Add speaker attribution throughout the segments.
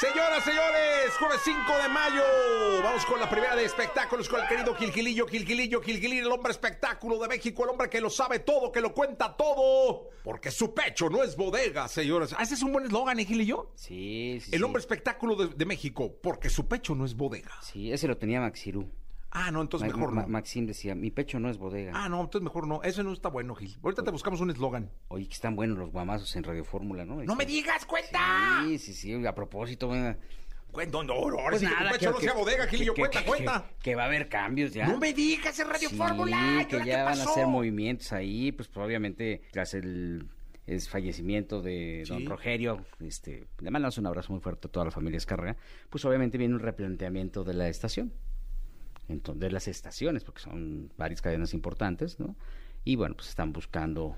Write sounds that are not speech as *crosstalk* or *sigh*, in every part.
Speaker 1: Señoras, señores, jueves 5 de mayo. Vamos con la primera de espectáculos con el querido Gilgilillo, Gilgilillo, Gilgilillo, el hombre espectáculo de México, el hombre que lo sabe todo, que lo cuenta todo. Porque su pecho no es bodega, señores. Ah, ese es un buen eslogan, ¿eh, Gilillo?
Speaker 2: Sí, sí.
Speaker 1: El hombre espectáculo de, de México, porque su pecho no es bodega.
Speaker 2: Sí, ese lo tenía Maxirú.
Speaker 1: Ah, no, entonces
Speaker 2: Ma-
Speaker 1: mejor
Speaker 2: Ma-
Speaker 1: no.
Speaker 2: Maxim decía, mi pecho no es bodega.
Speaker 1: Ah, no, entonces mejor no. Ese no está bueno, Gil. Ahorita te buscamos un eslogan.
Speaker 2: Oye, que están buenos los guamazos en Radio Fórmula, ¿no?
Speaker 1: ¡No me digas, cuenta!
Speaker 2: Sí, sí, sí, a propósito, bueno,
Speaker 1: Cuenta, no, no, ahora
Speaker 2: pues
Speaker 1: sí que tu
Speaker 2: nada,
Speaker 1: pecho no
Speaker 2: que-
Speaker 1: sea bodega,
Speaker 2: que-
Speaker 1: Gilillo.
Speaker 2: que-
Speaker 1: Cuenta, cuenta.
Speaker 2: Que, va a haber cambios ya.
Speaker 1: No me digas en Radio
Speaker 2: Sí,
Speaker 1: Fórmula. ¿y
Speaker 2: que ya van a hacer movimientos ahí, pues obviamente tras el, fallecimiento de don
Speaker 1: Sí.
Speaker 2: Rogerio, este, le mandamos un abrazo muy fuerte a toda la familia Escarra, pues obviamente viene un replanteamiento de la estación, entonces, las estaciones, porque son varias cadenas importantes, ¿no? Y bueno, pues están buscando,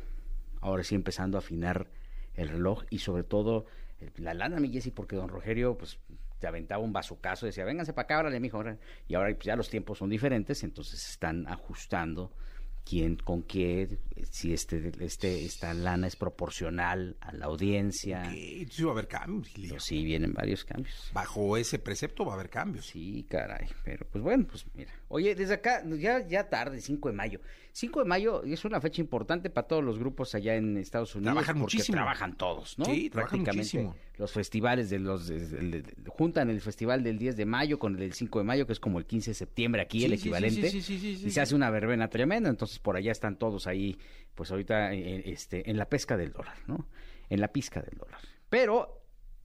Speaker 2: ahora sí empezando a afinar el reloj y sobre todo el- la lana, mi Jessy, porque don Rogerio, pues te aventaba un bazucazo decía, vénganse para acá, órale, mijo. órale". Y ahora pues, ya los tiempos son diferentes, entonces están ajustando quién con qué, si este, este, esta lana es proporcional a la audiencia.
Speaker 1: Sí, sí va a haber cambios,
Speaker 2: sí vienen varios cambios.
Speaker 1: Bajo ese precepto va a haber cambios.
Speaker 2: Sí, caray, pero pues bueno, pues mira. Oye, desde acá, ya, ya tarde, 5 de mayo. 5 de mayo es una fecha importante para todos los grupos allá en Estados Unidos.
Speaker 1: Trabajan
Speaker 2: porque
Speaker 1: muchísimo.
Speaker 2: trabajan todos, ¿no?
Speaker 1: Sí, trabajan
Speaker 2: Prácticamente
Speaker 1: muchísimo.
Speaker 2: los festivales de los... de- de- de- juntan el festival del 10 de mayo con el del 5 de mayo, que es como el 15 de septiembre aquí,
Speaker 1: Sí,
Speaker 2: el equivalente.
Speaker 1: sí, sí, sí, sí,
Speaker 2: y se hace una verbena tremenda, entonces por allá están todos ahí, pues ahorita eh, este, en la pesca del dólar, ¿no? En la pizca del dólar. Pero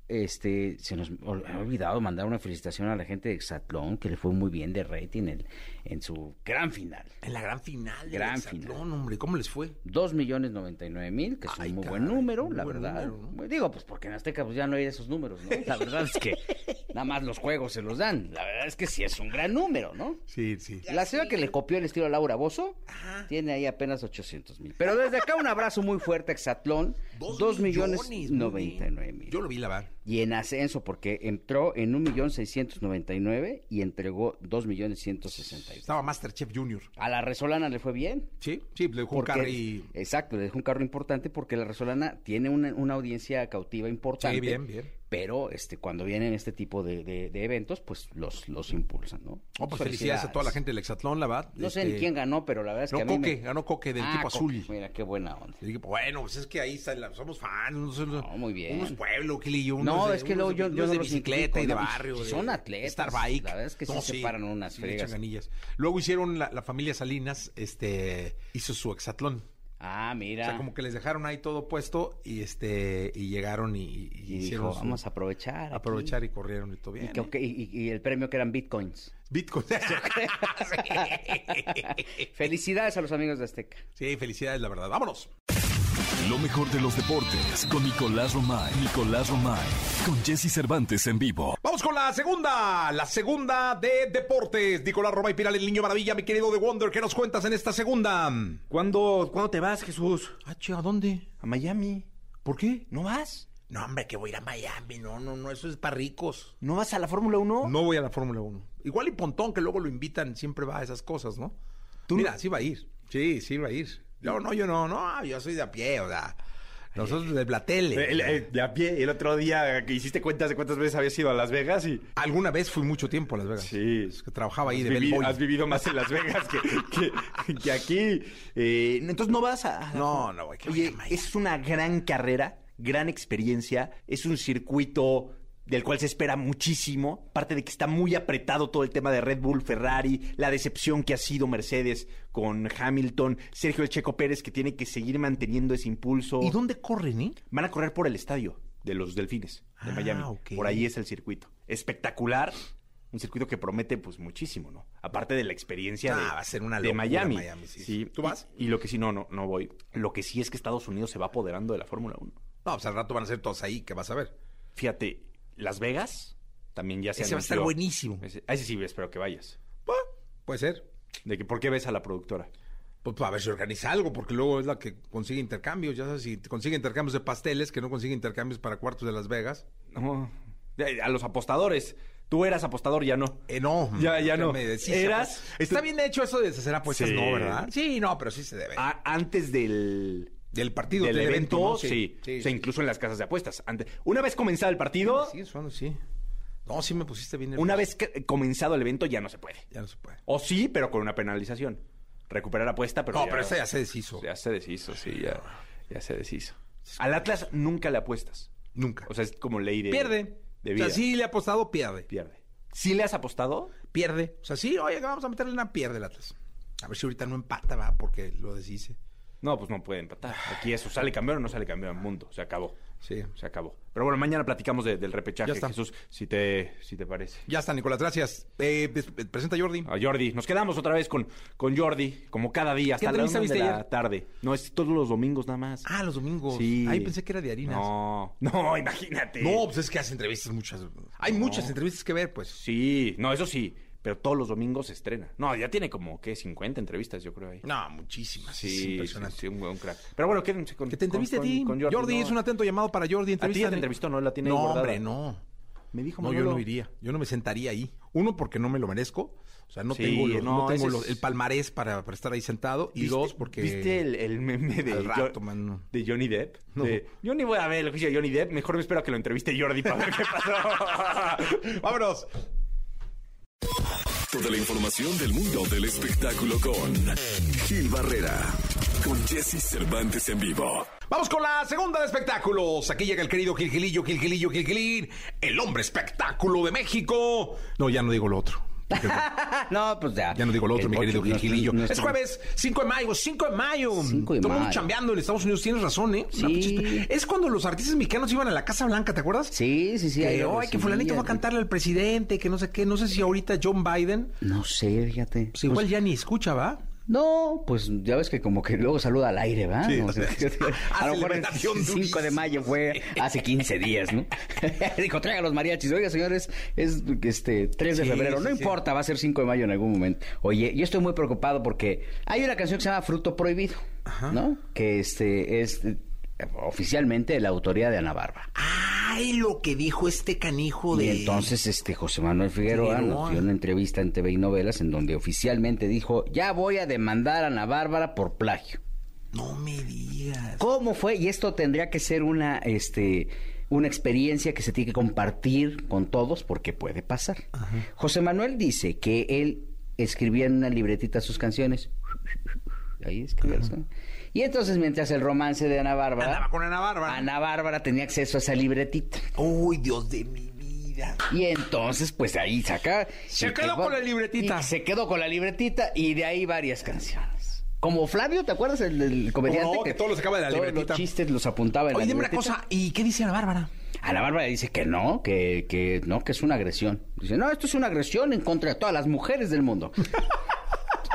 Speaker 2: este se nos ha olvidado mandar una felicitación a la gente de Exatlón que le fue muy bien de rating en, en su gran final.
Speaker 1: En la gran final. del
Speaker 2: Gran
Speaker 1: Hexatlón,
Speaker 2: final.
Speaker 1: hombre, ¿cómo les fue?
Speaker 2: Dos millones noventa y nueve mil, que es
Speaker 1: Ay,
Speaker 2: un muy
Speaker 1: caray,
Speaker 2: buen número,
Speaker 1: muy
Speaker 2: la
Speaker 1: buen
Speaker 2: verdad.
Speaker 1: número, ¿no?
Speaker 2: Digo, pues porque en Azteca pues ya no hay esos números, ¿no? La verdad es que *laughs* nada más los juegos se los dan. La verdad es que sí es un gran número, ¿no?
Speaker 1: Sí, sí.
Speaker 2: La señora que le copió el estilo a Laura Bozo tiene ahí apenas 800 mil. Pero desde acá un abrazo muy fuerte a Exatlón. Dos millones
Speaker 1: muy
Speaker 2: noventa y nueve mil.
Speaker 1: Yo lo vi la verdad.
Speaker 2: Y en ascenso, porque entró en un millón seiscientos noventa y nueve y entregó dos millones ciento sesenta y
Speaker 1: Estaba Masterchef Junior.
Speaker 2: A la Resolana le fue bien.
Speaker 1: Sí, sí, le dejó un carro y...
Speaker 2: Exacto, le dejó un carro importante porque la Resolana tiene una, una audiencia cautiva importante.
Speaker 1: Sí, bien, bien.
Speaker 2: Pero este, cuando vienen este tipo de, de- de eventos, pues los, los impulsan, ¿no?
Speaker 1: Oh, pues felicidades a toda la gente del Hexatlón, la verdad.
Speaker 2: No sé
Speaker 1: Este,
Speaker 2: ni quién ganó, pero la verdad es
Speaker 1: No,
Speaker 2: que a mí
Speaker 1: Coque,
Speaker 2: me-
Speaker 1: ganó Coque del
Speaker 2: Ah,
Speaker 1: equipo
Speaker 2: Coque,
Speaker 1: azul.
Speaker 2: Mira, qué buena onda.
Speaker 1: Dije, bueno, pues es que ahí está, la- somos fans. No, somos-
Speaker 2: No, muy bien.
Speaker 1: Unos pueblo.
Speaker 2: No,
Speaker 1: unos de-
Speaker 2: es que
Speaker 1: unos
Speaker 2: luego yo- yo
Speaker 1: unos
Speaker 2: no
Speaker 1: de bicicleta y de
Speaker 2: ¿no?
Speaker 1: barrio. De
Speaker 2: son atletas,
Speaker 1: Star Bike.
Speaker 2: la verdad es que sí se paran unas
Speaker 1: sí ganillas. Luego hicieron, la, la familia Salinas, este, hizo su hexatlón.
Speaker 2: Ah,
Speaker 1: O
Speaker 2: mira.
Speaker 1: sea, como que les dejaron ahí todo puesto y este, y llegaron y, y
Speaker 2: y
Speaker 1: hicieron
Speaker 2: dijo, vamos a aprovechar. aquí".
Speaker 1: aprovechar y corrieron y todo bien.
Speaker 2: Y, que-
Speaker 1: ¿eh?
Speaker 2: ok, y- el premio que eran bitcoins.
Speaker 1: Bitcoin. *laughs* *laughs*
Speaker 2: Felicidades a los amigos de Azteca.
Speaker 1: sí, felicidades, la verdad. Vámonos.
Speaker 3: Lo mejor de los deportes con Nicolás Romay. Nicolás Romay. Con Jesse Cervantes en vivo.
Speaker 1: Vamos con la segunda, la segunda de deportes. Nicolás Roma y Piral, el niño maravilla, mi querido The Wonder. ¿Qué nos cuentas en esta segunda?
Speaker 4: ¿Cuándo, ¿Cuándo te vas, Jesús?
Speaker 1: Ah, che, ¿a dónde?
Speaker 4: A Miami.
Speaker 1: ¿Por qué?
Speaker 4: ¿No vas?
Speaker 1: No, hombre, que voy a ir a Miami. No, no, no, eso es para ricos.
Speaker 4: ¿No vas a la Fórmula 1?
Speaker 1: No voy a la Fórmula 1. Igual y Pontón, que luego lo invitan, siempre va a esas cosas, ¿no?
Speaker 4: ¿Tú
Speaker 1: Mira,
Speaker 4: no?
Speaker 1: sí va a ir. Sí, sí va a ir. No, no, yo no, no, yo soy de a pie, o sea. Nosotros de la tele.
Speaker 4: El- de a pie, el otro día que hiciste cuentas de cuántas veces habías ido a Las Vegas y...
Speaker 1: Alguna vez fui mucho tiempo a Las Vegas.
Speaker 4: Sí.
Speaker 1: Es que trabajaba ahí
Speaker 4: Has,
Speaker 1: de
Speaker 4: vivi-
Speaker 1: bellboy.
Speaker 4: has vivido más en Las Vegas que, que- que aquí. Eh, entonces no vas a...
Speaker 1: No, no, güey, que
Speaker 4: Oye, es una gran carrera, gran experiencia. Es un circuito del cual se espera muchísimo. Parte de que está muy apretado todo el tema de Red Bull, Ferrari, la decepción que ha sido Mercedes con Hamilton, Sergio El Checo Pérez que tiene que seguir manteniendo ese impulso.
Speaker 1: ¿Y dónde corren, eh?
Speaker 4: Van a correr por el estadio de los Delfines de
Speaker 1: Ah,
Speaker 4: Miami. Por ahí es el circuito. Espectacular. Un circuito que promete pues muchísimo, ¿no? Aparte de la experiencia
Speaker 1: Ah,
Speaker 4: de,
Speaker 1: va a ser una
Speaker 4: de Miami.
Speaker 1: Miami, sí. ¿Tú
Speaker 4: y-
Speaker 1: vas?
Speaker 4: Y, lo que sí, no, no, no voy. Lo que sí es que Estados Unidos se va apoderando de la Fórmula 1.
Speaker 1: No, pues al rato van a ser todos ahí, que vas a ver.
Speaker 4: Fíjate, Las Vegas también ya se
Speaker 1: Ese va a estar
Speaker 4: anunció.
Speaker 1: buenísimo.
Speaker 4: Ese, a ese sí espero que vayas.
Speaker 1: Puede ser.
Speaker 4: De que, ¿Por qué ves a la productora?
Speaker 1: Pues a ver si organiza algo, porque luego es la que consigue intercambios. Ya sabes, si consigue intercambios de pasteles, que no consigue intercambios para cuartos de Las Vegas.
Speaker 4: No, a los apostadores Tú eras apostador, ya no.
Speaker 1: Eh, no.
Speaker 4: Ya- ya no.
Speaker 1: me deshice,
Speaker 4: ¿Eras?
Speaker 1: pues. Está bien hecho eso de hacer apuestas,
Speaker 4: Sí.
Speaker 1: no, ¿verdad? Sí, no, pero sí se debe.
Speaker 4: A- antes del,
Speaker 1: del partido,
Speaker 4: del evento,
Speaker 1: ¿no?
Speaker 4: sí.
Speaker 1: sí,
Speaker 4: o sea,
Speaker 1: sí.
Speaker 4: incluso en las casas de apuestas. Antes, una vez comenzado el partido,
Speaker 1: Sí, suena, sí. No, sí me pusiste bien.
Speaker 4: una vez que- comenzado el evento, ya no se puede.
Speaker 1: Ya no se puede.
Speaker 4: O sí, pero con una penalización. Recuperar apuesta, pero.
Speaker 1: No,
Speaker 4: ya-
Speaker 1: pero esta ya se deshizo.
Speaker 4: Ya se deshizo, sí, ya, ya se deshizo. Al Atlas nunca le apuestas.
Speaker 1: Nunca.
Speaker 4: O sea, es como ley de.
Speaker 1: pierde.
Speaker 4: De
Speaker 1: o
Speaker 4: vida.
Speaker 1: sea, sí le ha apostado, pierde.
Speaker 4: Pierde. ¿Sí le has apostado?
Speaker 1: Pierde. O sea, sí, oye, vamos a meterle una pierde el Atlas. A ver si ahorita no empata, va, porque lo deshice.
Speaker 4: No, pues no puede empatar. Aquí eso, sale campeón o no sale campeón. Mundo, se acabó.
Speaker 1: Sí.
Speaker 4: Se acabó. Pero bueno, mañana platicamos de- del repechaje,
Speaker 1: Ya está.
Speaker 4: Jesús, si te, si te parece.
Speaker 1: Ya está, Nicolás, gracias. Eh, des- eh, presenta a Jordi.
Speaker 4: A Jordi. Nos quedamos otra vez con, con Jordi, como cada día, hasta la una de la tarde. No, es todos los domingos nada más.
Speaker 1: Ah, los domingos.
Speaker 4: Sí.
Speaker 1: Ay, pensé que era de harinas.
Speaker 4: No, no, imagínate.
Speaker 1: No, pues es que hace entrevistas muchas. Hay muchas entrevistas que ver, pues.
Speaker 4: Sí, no, eso sí, pero todos los domingos se estrena. No, ya tiene como, ¿qué? 50 entrevistas, yo creo ahí.
Speaker 1: No, muchísimas.
Speaker 4: Sí,
Speaker 1: es
Speaker 4: sí,
Speaker 1: impresionante.
Speaker 4: sí, un, un crack. Pero bueno, quédense con
Speaker 1: Que te entreviste
Speaker 4: con-
Speaker 1: a ti.
Speaker 4: con
Speaker 1: Jordi,
Speaker 4: no.
Speaker 1: es un atento llamado para Jordi.
Speaker 4: ¿A ti ya te entrevistó, no? La tiene
Speaker 1: No,
Speaker 4: guardada.
Speaker 1: hombre, no.
Speaker 4: Me dijo
Speaker 1: No, yo no iría. Yo no me sentaría ahí. Uno, porque no me lo merezco. O sea, no
Speaker 4: Sí,
Speaker 1: tengo, los- no
Speaker 4: no,
Speaker 1: tengo los- el palmarés para, para estar ahí sentado. Y
Speaker 4: ¿Viste-
Speaker 1: dos, porque...
Speaker 4: ¿Viste el, el meme de,
Speaker 1: rato,
Speaker 4: Jo-
Speaker 1: mano.
Speaker 4: de Johnny Depp?
Speaker 1: No.
Speaker 4: De, yo ni voy a ver el juicio de Johnny Depp, mejor me espero a que lo entreviste Jordi para ver qué pasó. *laughs*
Speaker 1: Vámonos.
Speaker 3: Toda la información del mundo del espectáculo con Gil Barrera, con Jesse Cervantes en vivo.
Speaker 1: Vamos con la segunda de espectáculos. Aquí llega el querido Gilgilillo, Gilgilillo, Gilgilín, el hombre espectáculo de México. No, ya no digo lo otro. *laughs*
Speaker 2: No, pues ya.
Speaker 1: Ya no digo lo otro,
Speaker 2: El
Speaker 1: mi querido
Speaker 2: nuestro-
Speaker 1: Es jueves, 5 de mayo, 5 de mayo.
Speaker 2: 5 de
Speaker 1: Todo el mundo
Speaker 2: mayo.
Speaker 1: chambeando en Estados Unidos, tienes razón, ¿eh?
Speaker 2: Sí.
Speaker 1: pinche- Es cuando los artistas mexicanos iban a la Casa Blanca, ¿te acuerdas?
Speaker 2: Sí, sí, sí.
Speaker 1: Que, "Ay, que fulanito va a
Speaker 2: recibían".
Speaker 1: cantarle al presidente, que no sé qué. No sé si ahorita John Biden,
Speaker 2: No sé, fíjate.
Speaker 1: pues igual ya ni escucha, ¿va?
Speaker 2: No, pues ya ves que como que luego saluda al aire, ¿va?
Speaker 1: Sí,
Speaker 2: O sea, *laughs* a lo mejor el
Speaker 1: levantación
Speaker 2: 5 de mayo fue hace 15 días, ¿no? *laughs* Dijo, traiga los mariachis. Oiga, señores, es este 3 de febrero. No
Speaker 1: sí,
Speaker 2: importa, va a ser 5 de mayo en algún momento. Oye, yo estoy muy preocupado porque hay una canción que se llama Fruto Prohibido, ¿no? Que este es oficialmente la autoría de Ana Barba.
Speaker 1: Ay, lo que dijo este canijo de...
Speaker 2: Y entonces este José Manuel Figueroa
Speaker 1: Figueroa.
Speaker 2: nos dio una entrevista en TV y Novelas en donde oficialmente dijo, ya voy a demandar a Ana Bárbara por plagio.
Speaker 1: No me digas.
Speaker 2: ¿Cómo fue? Y esto tendría que ser una, este, una experiencia que se tiene que compartir con todos porque puede pasar. José Manuel dice que él escribía en una libretita sus canciones. Ahí escribía las canciones. Y entonces, mientras el romance de Ana Bárbara,
Speaker 1: Andaba con Ana Bárbara.
Speaker 2: Ana Bárbara tenía acceso a esa libretita.
Speaker 1: Uy, Dios de mi vida.
Speaker 2: Y entonces, pues ahí saca.
Speaker 1: Se quedó
Speaker 2: que-
Speaker 1: con la libretita.
Speaker 2: se quedó con la libretita y de ahí varias canciones. Como Flavio, ¿te acuerdas? El, el comediante.
Speaker 1: ¿Cómo no? Que todo lo sacaba de la
Speaker 2: todos
Speaker 1: libretita.
Speaker 2: los chistes los apuntaba en
Speaker 1: Oye,
Speaker 2: la
Speaker 1: dime una cosa. ¿Y qué dice Ana Bárbara?
Speaker 2: Ana Bárbara dice que no, que, que no, que es una agresión. Dice, no, esto es una agresión en contra de todas las mujeres del mundo. *laughs*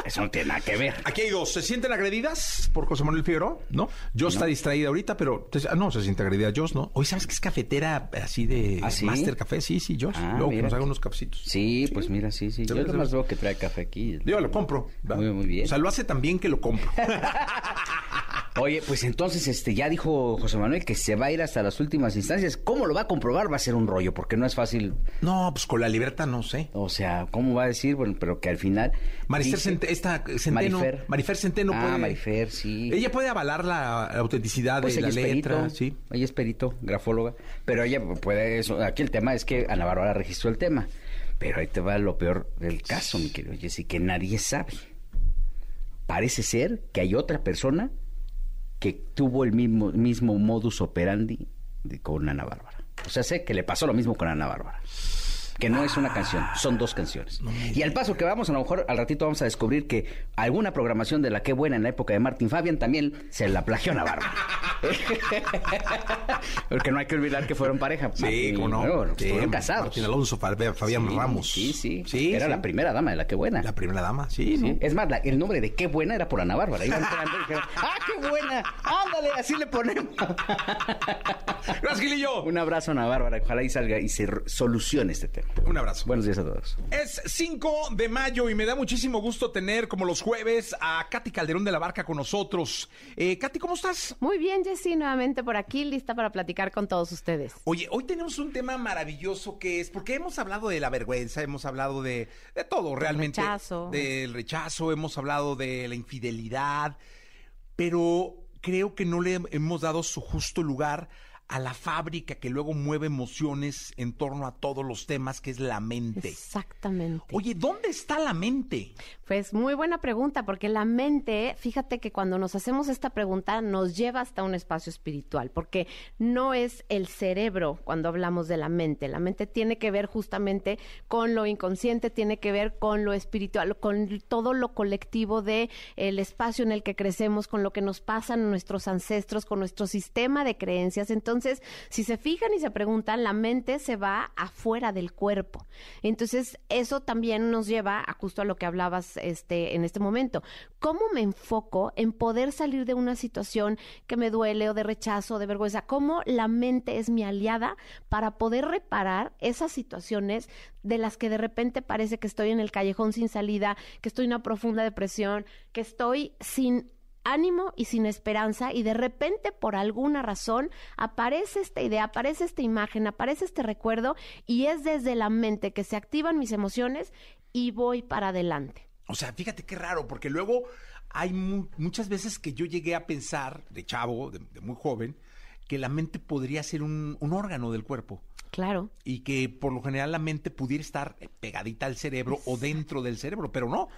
Speaker 2: Eso no tiene nada que ver.
Speaker 1: Aquí hay dos. ¿Se sienten agredidas por José Manuel Figueroa? ¿No? Yo está distraída ahorita, pero... ah, No, se siente agredida Jos, ¿no? Hoy sabes que es cafetera así de
Speaker 2: ¿Ah, sí?
Speaker 1: Master Café. Sí, sí, Jos.
Speaker 2: Ah,
Speaker 1: Luego que nos haga unos cafecitos.
Speaker 2: Sí, pues mira, sí, sí. Yo
Speaker 1: ves,
Speaker 2: nada
Speaker 1: te
Speaker 2: más
Speaker 1: ves.
Speaker 2: veo que trae café aquí.
Speaker 1: Yo lo compro.
Speaker 2: Muy, muy bien.
Speaker 1: O sea, lo hace tan bien que lo compro. *laughs*
Speaker 2: Oye, pues entonces este ya dijo José Manuel que se va a ir hasta las últimas instancias. ¿Cómo lo va a comprobar? Va a ser un rollo, porque no es fácil.
Speaker 1: no, pues con la libertad no sé.
Speaker 2: O sea, ¿cómo va a decir? Bueno, pero que al final.
Speaker 1: Marifer
Speaker 2: dice-
Speaker 1: esta Centeno.
Speaker 2: Marifer.
Speaker 1: Marifer Centeno
Speaker 2: Ah,
Speaker 1: puede...
Speaker 2: Marifer, sí.
Speaker 1: Ella puede avalar la, la autenticidad
Speaker 2: Pues
Speaker 1: de la letra.
Speaker 2: perito,
Speaker 1: Sí.
Speaker 2: ella es perito, grafóloga, pero ella puede eso. Aquí el tema es que Ana Bárbara registró el tema, pero ahí te va lo peor del caso, mi querido Jessy, que nadie sabe. Parece ser que hay otra persona que tuvo el mismo, mismo modus operandi de- con Ana Bárbara. O sea, sé que le pasó lo mismo con Ana Bárbara. Que no es una canción, son dos canciones. Y al paso que vamos, a lo mejor al ratito vamos a descubrir que alguna programación de la que buena en la época de Martin Fabian también se la plagió Bárbara. *laughs* *laughs* Porque no hay que olvidar que fueron pareja.
Speaker 1: Sí,
Speaker 2: Martín,
Speaker 1: cómo no.
Speaker 2: bueno,
Speaker 1: Sí,
Speaker 2: estuvieron casados.
Speaker 1: Martín Alonso, Fabián
Speaker 2: Sí,
Speaker 1: Ramos.
Speaker 2: Sí, sí.
Speaker 1: Sí,
Speaker 2: Era
Speaker 1: sí.
Speaker 2: la primera dama de la que buena.
Speaker 1: La primera dama, sí,
Speaker 2: Sí,
Speaker 1: ¿no?
Speaker 2: Es más, la- el nombre de qué buena era por Ana Bárbara. Iban entrando y dijeron, ¡ah, qué buena! ¡Ándale! Así le ponemos. *laughs*
Speaker 1: Gracias, Gilillo.
Speaker 2: Un abrazo Ana Bárbara. Ojalá y salga y se solucione este tema.
Speaker 1: Un abrazo.
Speaker 2: Buenos días a todos.
Speaker 1: Es 5 de mayo y me da muchísimo gusto tener, como los jueves, a Katy Calderón de la Barca con nosotros. Eh, Katy, ¿cómo estás?
Speaker 5: Muy bien, Jessy, nuevamente por aquí, lista para platicar con todos ustedes.
Speaker 1: Oye, hoy tenemos un tema maravilloso que es, porque hemos hablado de la vergüenza, hemos hablado de, de todo realmente.
Speaker 5: rechazo.
Speaker 1: Del rechazo, hemos hablado de la infidelidad, pero creo que no le hemos dado su justo lugar a la fábrica que luego mueve emociones en torno a todos los temas, que es la mente.
Speaker 5: Exactamente.
Speaker 1: Oye, ¿dónde está la mente?
Speaker 5: Pues muy buena pregunta, porque la mente, fíjate que cuando nos hacemos esta pregunta nos lleva hasta un espacio espiritual, porque no es el cerebro cuando hablamos de la mente. La mente tiene que ver justamente con lo inconsciente, tiene que ver con lo espiritual, con todo lo colectivo de el espacio en el que crecemos, con lo que nos pasan nuestros ancestros, con nuestro sistema de creencias. Entonces, si se fijan y se preguntan, la mente se va afuera del cuerpo. Entonces, eso también nos lleva a justo a lo que hablabas este, en este momento. ¿Cómo me enfoco en poder salir de una situación que me duele o de rechazo o de vergüenza? ¿Cómo la mente es mi aliada para poder reparar esas situaciones de las que de repente parece que estoy en el callejón sin salida, que estoy en una profunda depresión, que estoy sin ánimo y sin esperanza y de repente por alguna razón aparece esta idea, aparece esta imagen, aparece este recuerdo y es desde la mente que se activan mis emociones y voy para adelante.
Speaker 1: O sea, fíjate qué raro, porque luego hay mu- muchas veces que yo llegué a pensar, de chavo, de, de muy joven, que la mente podría ser un, un órgano del cuerpo
Speaker 5: Claro.
Speaker 1: y que por lo general la mente pudiera estar pegadita al cerebro o dentro del cerebro, pero no.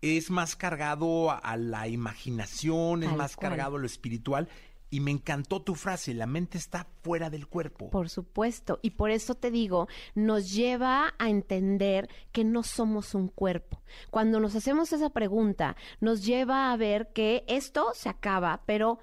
Speaker 1: Es más cargado a, la imaginación, es más
Speaker 5: cual.
Speaker 1: cargado a lo espiritual. Y me encantó tu frase, la mente está fuera del cuerpo.
Speaker 5: Por supuesto, y por eso te digo, nos lleva a entender que no somos un cuerpo. Cuando nos hacemos esa pregunta, nos lleva a ver que esto se acaba, pero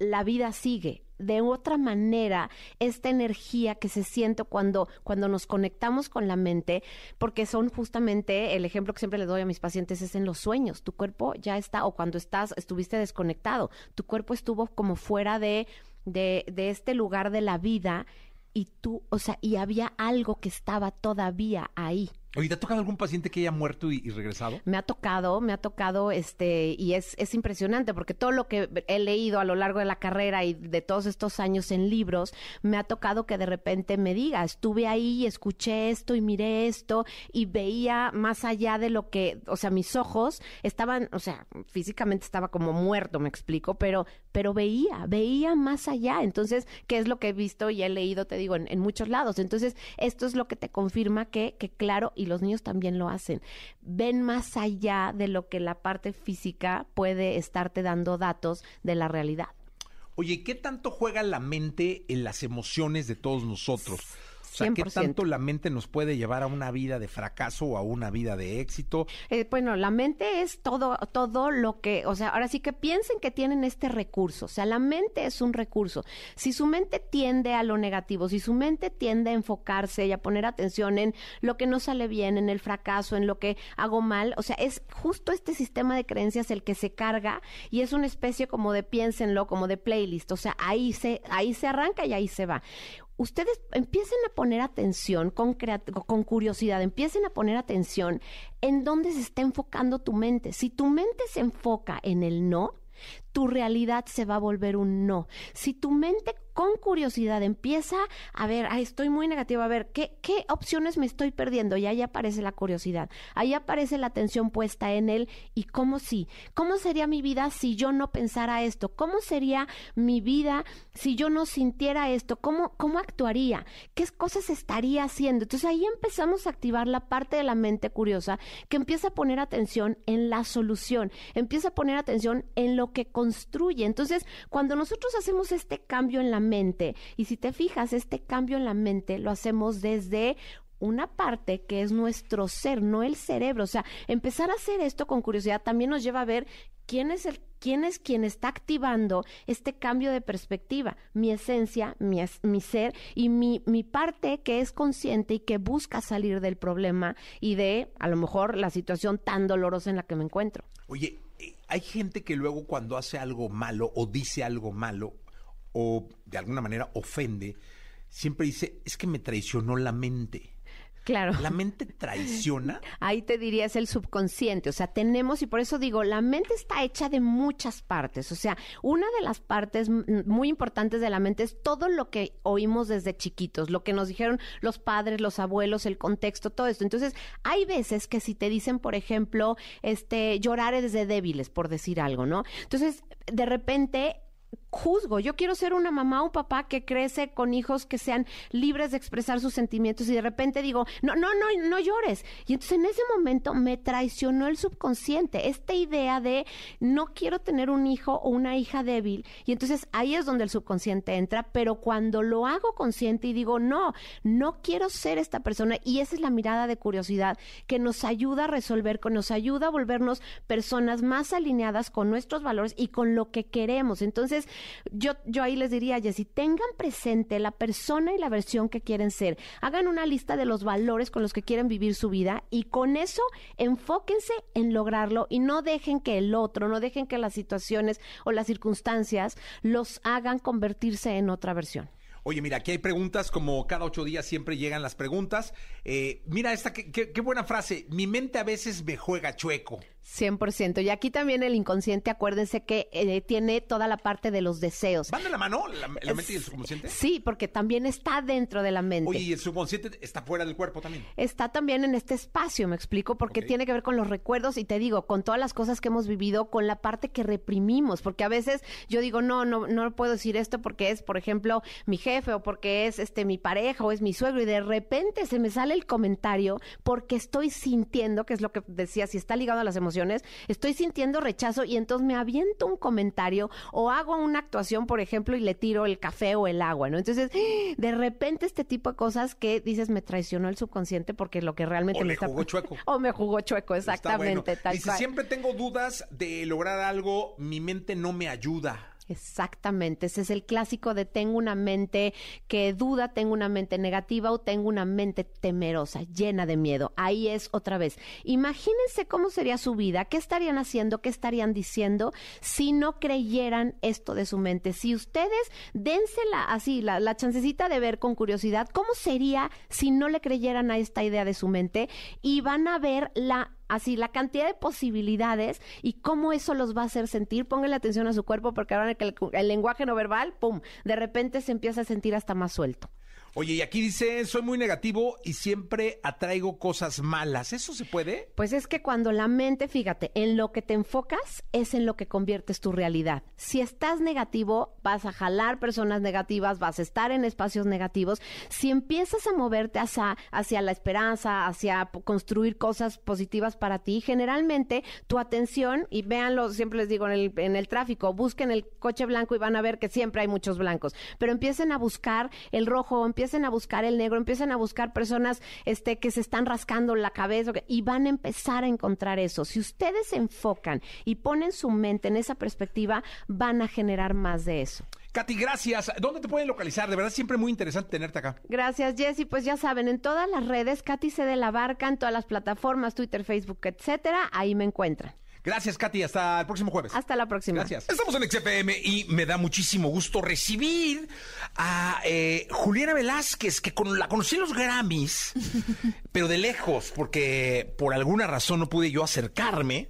Speaker 5: la vida sigue. De otra manera, esta energía que se siente cuando, cuando nos conectamos con la mente, porque son justamente, el ejemplo que siempre le doy a mis pacientes es en los sueños. Tu cuerpo ya está, o cuando estás, estuviste desconectado, tu cuerpo estuvo como fuera de, de, de este lugar de la vida y tú, o sea, y había algo que estaba todavía ahí.
Speaker 1: Oye, ¿te ha tocado algún paciente que haya muerto y, regresado?
Speaker 5: Me ha tocado, me ha tocado, este, y es, es impresionante porque todo lo que he leído a lo largo de la carrera y de todos estos años en libros, me ha tocado que de repente me diga, estuve ahí escuché esto y miré esto y veía más allá de lo que, o sea, mis ojos estaban, o sea, físicamente estaba como muerto, me explico, pero, pero veía, veía más allá. Entonces, ¿qué es lo que he visto y he leído, te digo, en, en muchos lados? Entonces, esto es lo que te confirma que, que claro, y los niños también lo hacen, ven más allá de lo que la parte física puede estarte dando datos de la realidad.
Speaker 1: Oye, ¿qué tanto juega la mente en las emociones de todos nosotros? O sea, ¿qué
Speaker 5: 100%.
Speaker 1: tanto la mente nos puede llevar a una vida de fracaso o a una vida de éxito?
Speaker 5: Eh, bueno, la mente es todo, todo lo que, o sea, ahora sí que piensen que tienen este recurso, o sea, la mente es un recurso. Si su mente tiende a lo negativo, si su mente tiende a enfocarse y a poner atención en lo que no sale bien, en el fracaso, en lo que hago mal, o sea, es justo este sistema de creencias el que se carga y es una especie como de piénsenlo, como de playlist, o sea, ahí se, ahí se arranca y ahí se va ustedes empiecen a poner atención con, curiosidad, empiecen a poner atención en dónde se está enfocando tu mente. Si tu mente se enfoca en el no, tu realidad se va a volver un no. Si tu mente con curiosidad empieza a ver, "Ay, estoy muy negativa, a ver, ¿qué, ¿qué opciones me estoy perdiendo? Y ahí aparece la curiosidad, ahí aparece la atención puesta en él y cómo sí, cómo sería mi vida si yo no pensara esto, cómo sería mi vida si yo no sintiera esto, cómo, cómo actuaría, qué cosas estaría haciendo. Entonces ahí empezamos a activar la parte de la mente curiosa que empieza a poner atención en la solución, empieza a poner atención en lo que construye. Entonces, cuando nosotros hacemos este cambio en la mente, y si te fijas, este cambio en la mente lo hacemos desde una parte que es nuestro ser, no el cerebro. O sea, empezar a hacer esto con curiosidad también nos lleva a ver quién es el quién es quien está activando este cambio de perspectiva, mi esencia, mi, mi ser y mi, mi parte que es consciente y que busca salir del problema y de a lo mejor la situación tan dolorosa en la que me encuentro.
Speaker 1: Oye, eh, hay gente que luego cuando hace algo malo o dice algo malo o de alguna manera ofende, siempre dice, es que me traicionó la mente.
Speaker 5: Claro.
Speaker 1: ¿La mente traiciona? *laughs*
Speaker 5: Ahí te diría es el subconsciente, o sea, tenemos, y por eso digo, la mente está hecha de muchas partes, o sea, una de las partes muy importantes de la mente es todo lo que oímos desde chiquitos, lo que nos dijeron los padres, los abuelos, el contexto, todo esto. Entonces, hay veces que si te dicen, por ejemplo, este, llorar es de débiles, por decir algo, ¿no? Entonces, de repente juzgo. Yo quiero ser una mamá o un papá que crece con hijos que sean libres de expresar sus sentimientos y de repente digo, no, no, no, no llores. Y entonces en ese momento me traicionó el subconsciente, esta idea de no quiero tener un hijo o una hija débil. Y entonces ahí es donde el subconsciente entra, pero cuando lo hago consciente y digo, no, no quiero ser esta persona, y esa es la mirada de curiosidad que nos ayuda a resolver, que nos ayuda a volvernos personas más alineadas con nuestros valores y con lo que queremos. Entonces, yo, yo ahí les diría, Jessy, tengan presente la persona y la versión que quieren ser. Hagan una lista de los valores con los que quieren vivir su vida y con eso enfóquense en lograrlo y no dejen que el otro, no dejen que las situaciones o las circunstancias los hagan convertirse en otra versión.
Speaker 1: Oye, mira, aquí hay preguntas, como cada ocho días siempre llegan las preguntas. Eh, mira esta, qué, buena frase. Mi mente a veces me juega chueco.
Speaker 5: 100%. Y aquí también el inconsciente, acuérdense que eh, tiene toda la parte de los deseos.
Speaker 1: ¿Van de la mano la, la mente y el subconsciente?
Speaker 5: Sí, porque también está dentro de la mente.
Speaker 1: Oye, y el subconsciente está fuera del cuerpo también.
Speaker 5: está también en este espacio, me explico, porque tiene que ver con los recuerdos y te digo, con todas las cosas que hemos vivido, con la parte que reprimimos, porque a veces yo digo, no, no, no puedo decir esto porque es, por ejemplo, mi jefe o porque es este mi pareja o es mi suegro y de repente se me sale el comentario porque estoy sintiendo, que es lo que decía, si está ligado a las emociones, estoy sintiendo rechazo y entonces me aviento un comentario o hago una actuación, por ejemplo, y le tiro el café o el agua, ¿no? Entonces, de repente este tipo de cosas que dices me traicionó el subconsciente porque lo que realmente
Speaker 1: O
Speaker 5: me
Speaker 1: le
Speaker 5: está
Speaker 1: jugó chueco. *laughs*
Speaker 5: o me jugó chueco, exactamente,
Speaker 1: bueno.
Speaker 5: tal
Speaker 1: Dice,
Speaker 5: cual.
Speaker 1: siempre tengo dudas de lograr algo, mi mente no me ayuda.
Speaker 5: Exactamente, ese es el clásico de tengo una mente que duda, tengo una mente negativa o tengo una mente temerosa, llena de miedo. Ahí es otra vez. Imagínense cómo sería su vida, qué estarían haciendo, qué estarían diciendo si no creyeran esto de su mente. Si ustedes dénsela así, la, la chancecita de ver con curiosidad, cómo sería si no le creyeran a esta idea de su mente y van a ver la así la cantidad de posibilidades y cómo eso los va a hacer sentir. Pónganle atención a su cuerpo porque ahora que el, el lenguaje no verbal, pum, de repente se empieza a sentir hasta más suelto.
Speaker 1: Oye, y aquí dice, soy muy negativo y siempre atraigo cosas malas. ¿Eso se puede?
Speaker 5: Pues es que cuando la mente, fíjate, en lo que te enfocas es en lo que conviertes tu realidad. Si estás negativo, vas a jalar personas negativas, vas a estar en espacios negativos. Si empiezas a moverte hacia, hacia la esperanza, hacia construir cosas positivas para ti, generalmente tu atención, y véanlo, siempre les digo en el, en el tráfico, busquen el coche blanco y van a ver que siempre hay muchos blancos, pero empiecen a buscar el rojo, a buscar el negro, empiecen a buscar personas este, que se están rascando la cabeza y van a empezar a encontrar eso. Si ustedes se enfocan y ponen su mente en esa perspectiva, van a generar más de eso.
Speaker 1: Katy, gracias. ¿Dónde te pueden localizar? De verdad, siempre muy interesante tenerte acá.
Speaker 5: Gracias, Jessy. Pues ya saben, en todas las redes, Katy C. de la Barca, en todas las plataformas, Twitter, Facebook, etcétera, ahí me encuentran.
Speaker 1: Gracias, Katy. Hasta el próximo jueves.
Speaker 5: Hasta la próxima.
Speaker 1: Gracias. Estamos en XFM y me da muchísimo gusto recibir a eh, Juliana Velázquez, que con, la conocí en los Grammys, *laughs* pero de lejos, porque por alguna razón no pude yo acercarme.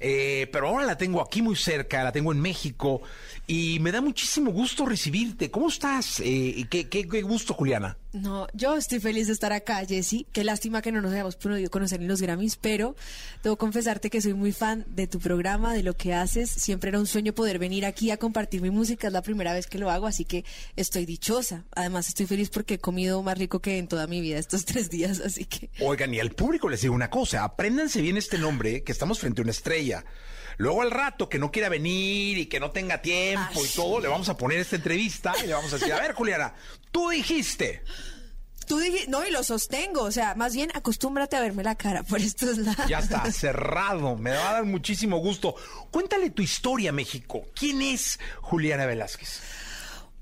Speaker 1: eh, pero ahora la tengo aquí muy cerca, la tengo en México y me da muchísimo gusto recibirte. ¿Cómo estás? Eh, qué, qué- qué gusto, Juliana.
Speaker 6: No, yo estoy feliz de estar acá, Jessy. Qué lástima que no nos hayamos podido conocer en los Grammys, pero debo confesarte que soy muy fan de tu programa, de lo que haces. Siempre era un sueño poder venir aquí a compartir mi música. Es la primera vez que lo hago, así que estoy dichosa. Además, estoy feliz porque he comido más rico que en toda mi vida estos *laughs* tres días, así que
Speaker 1: Oigan, y al público les digo una cosa, apréndanse bien este nombre, que estamos frente a una estrella. Luego al rato que no quiera venir y que no tenga tiempo y
Speaker 6: Ay.
Speaker 1: todo, le vamos a poner esta entrevista y le vamos a decir, a ver, Juliana, tú dijiste,
Speaker 6: tú dijiste, no, y lo sostengo. O sea, más bien acostúmbrate a verme la cara por estos lados.
Speaker 1: ya está *laughs* cerrado, me va a dar muchísimo gusto. Cuéntale tu historia, México. ¿Quién es Juliana Velázquez?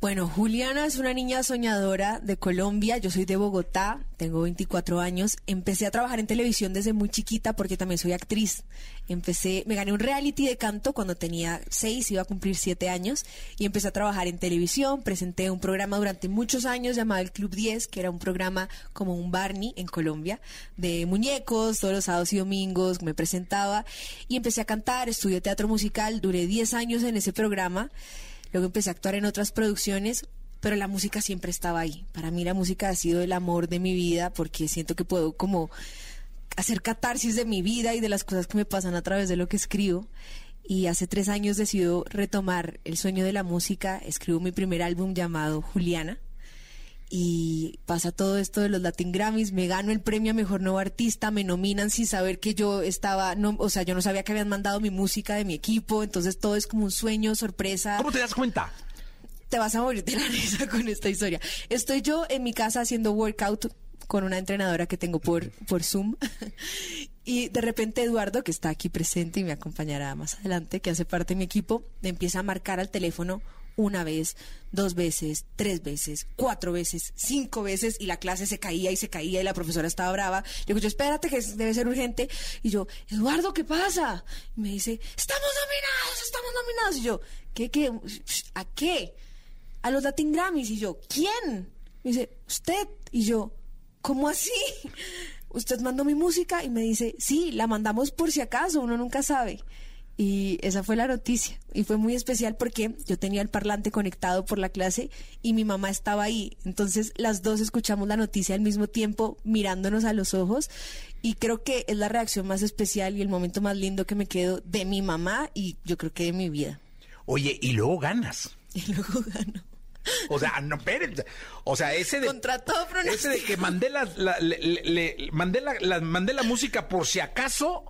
Speaker 6: Bueno, Juliana es una niña soñadora de Colombia. Yo soy de Bogotá, tengo 24 años. Empecé a trabajar en televisión desde muy chiquita porque también soy actriz. Empecé, me gané un reality de canto cuando tenía 6, iba a cumplir 7 años y empecé a trabajar en televisión. Presenté un programa durante muchos años llamado El Club 10, que era un programa como un Barney en Colombia, de muñecos, todos los sábados y domingos me presentaba y empecé a cantar, estudié teatro musical, duré 10 años en ese programa. Luego empecé a actuar en otras producciones, pero la música siempre estaba ahí. Para mí la música ha sido el amor de mi vida porque siento que puedo como hacer catarsis de mi vida y de las cosas que me pasan a través de lo que escribo. Y hace tres años decido retomar el sueño de la música. Escribo mi primer álbum llamado Juliana. Y pasa todo esto de los Latin Grammys, me gano el premio a Mejor Nuevo Artista, me nominan sin saber que yo estaba, no, o sea, yo no sabía que habían mandado mi música de mi equipo, entonces todo es como un sueño, sorpresa.
Speaker 1: ¿Cómo te das cuenta?
Speaker 6: te vas a morir de la *laughs* risa con esta historia. Estoy yo en mi casa haciendo workout con una entrenadora que tengo por, por Zoom. *laughs* Y de repente Eduardo, que está aquí presente y me acompañará más adelante, que hace parte de mi equipo, me empieza a marcar al teléfono una vez, dos veces, tres veces, cuatro veces, cinco veces y la clase se caía y se caía y la profesora estaba brava. Le digo, yo espérate que debe ser urgente. Y yo, Eduardo, ¿qué pasa? Y me dice, estamos nominados, estamos nominados. Y yo, ¿qué, qué? ¿A qué? A los Latin Grammys. Y yo, ¿quién? Me dice, usted. Y yo, ¿cómo así? *laughs* Usted mandó mi música y me dice, sí, la mandamos por si acaso, uno nunca sabe. Y esa fue la noticia. Y fue muy especial porque yo tenía el parlante conectado por la clase y mi mamá estaba ahí. Entonces las dos escuchamos la noticia al mismo tiempo, mirándonos a los ojos. Y creo que es la reacción más especial y el momento más lindo que me quedo de mi mamá y yo creo que de mi vida.
Speaker 1: Oye, y luego ganas. *laughs*
Speaker 6: Y luego gano.
Speaker 1: O sea, no, espérense. O sea, ese de.
Speaker 6: Contra todo pronóstico.
Speaker 1: Ese de que mandé la, la- le- le- le- mandé la, la- mandé la música por si acaso,